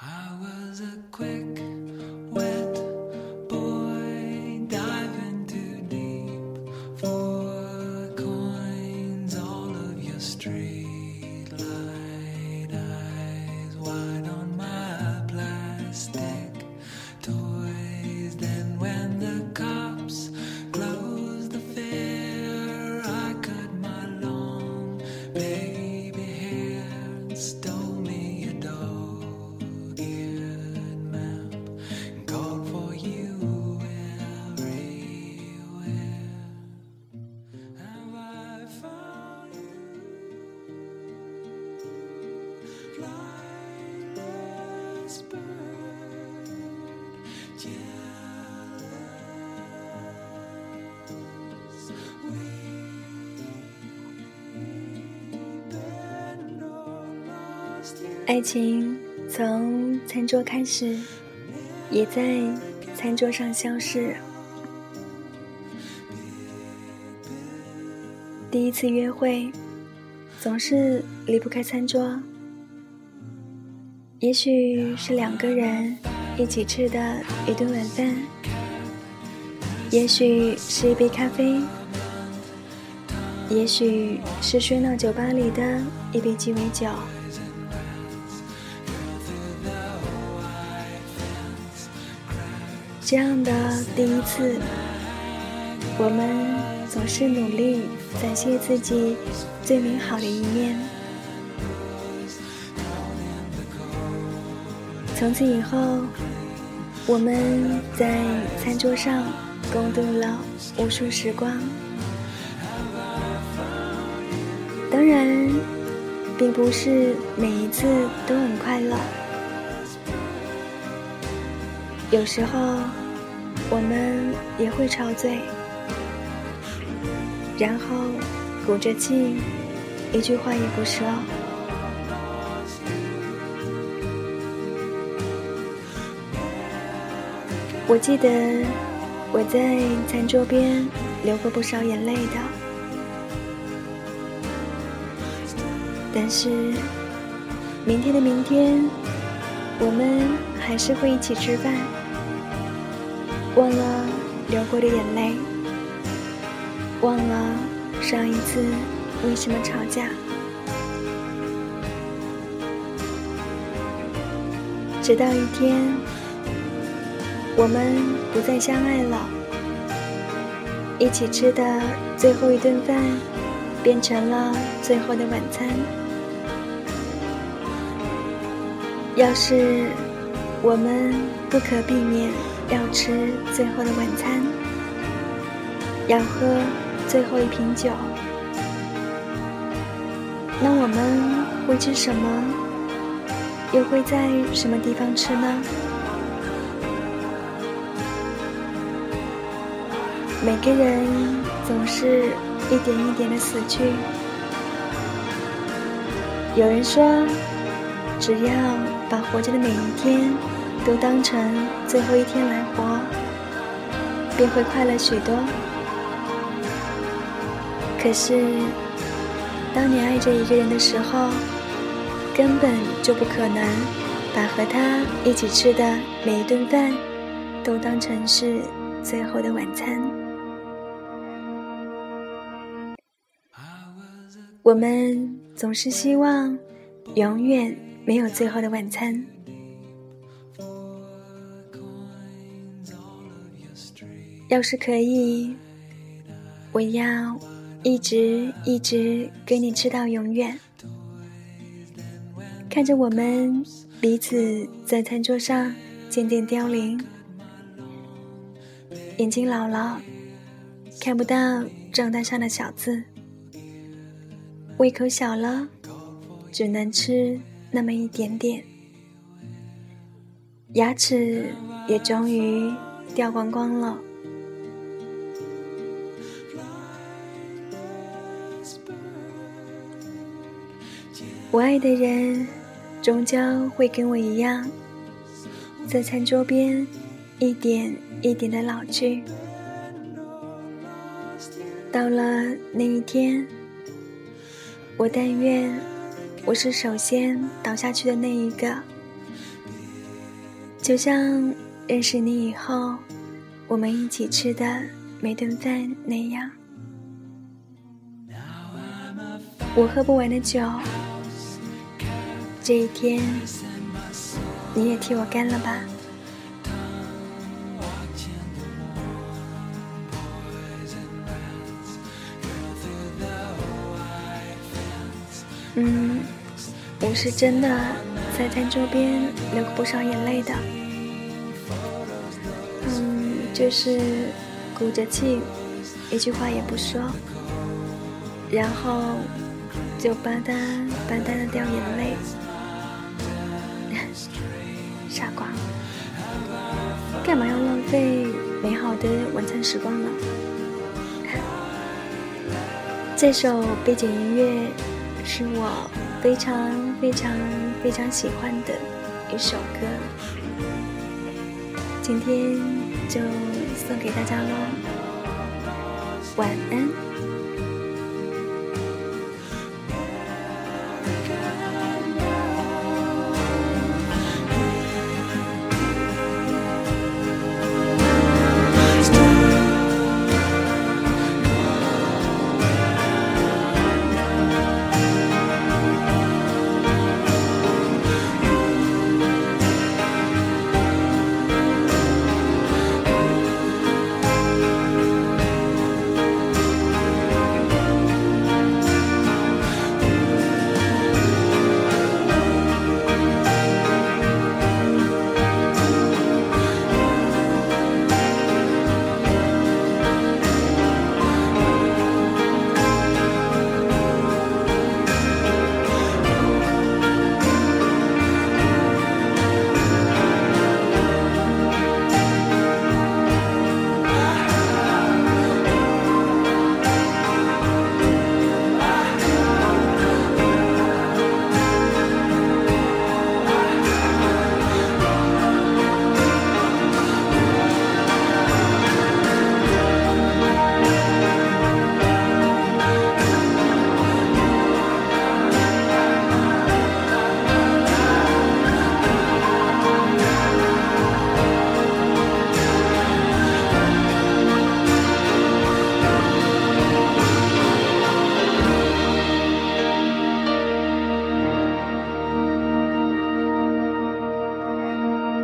I was a quick. 爱情从餐桌开始，也在餐桌上消逝。第一次约会，总是离不开餐桌。也许是两个人一起吃的一顿晚饭，也许是一杯咖啡，也许是喧闹酒吧里的一杯鸡尾酒。这样的第一次，我们总是努力展现自己最美好的一面。从此以后，我们在餐桌上共度了无数时光。当然，并不是每一次都很快乐。有时候，我们也会吵嘴，然后鼓着气，一句话也不说。我记得我在餐桌边流过不少眼泪的，但是明天的明天，我们还是会一起吃饭。忘了流过的眼泪，忘了上一次为什么吵架。直到一天，我们不再相爱了，一起吃的最后一顿饭变成了最后的晚餐。要是我们不可避免。要吃最后的晚餐，要喝最后一瓶酒，那我们会吃什么？又会在什么地方吃呢？每个人总是一点一点的死去。有人说，只要把活着的每一天。都当成最后一天来活，便会快乐许多。可是，当你爱着一个人的时候，根本就不可能把和他一起吃的每一顿饭都当成是最后的晚餐。我们总是希望永远没有最后的晚餐。要是可以，我要一直一直跟你吃到永远。看着我们彼此在餐桌上渐渐凋零，眼睛老了，看不到账单上的小字，胃口小了，只能吃那么一点点，牙齿也终于掉光光了。我爱的人，终将会跟我一样，在餐桌边一点一点的老去。到了那一天，我但愿我是首先倒下去的那一个，就像认识你以后，我们一起吃的每顿饭那样。我喝不完的酒，这一天你也替我干了吧。嗯，我是真的在餐桌边流过不少眼泪的。嗯，就是鼓着气，一句话也不说，然后就吧嗒吧嗒的掉眼泪。傻瓜，干嘛要浪费美好的晚餐时光呢？这首背景音乐。是我非常非常非常喜欢的一首歌，今天就送给大家喽，晚安。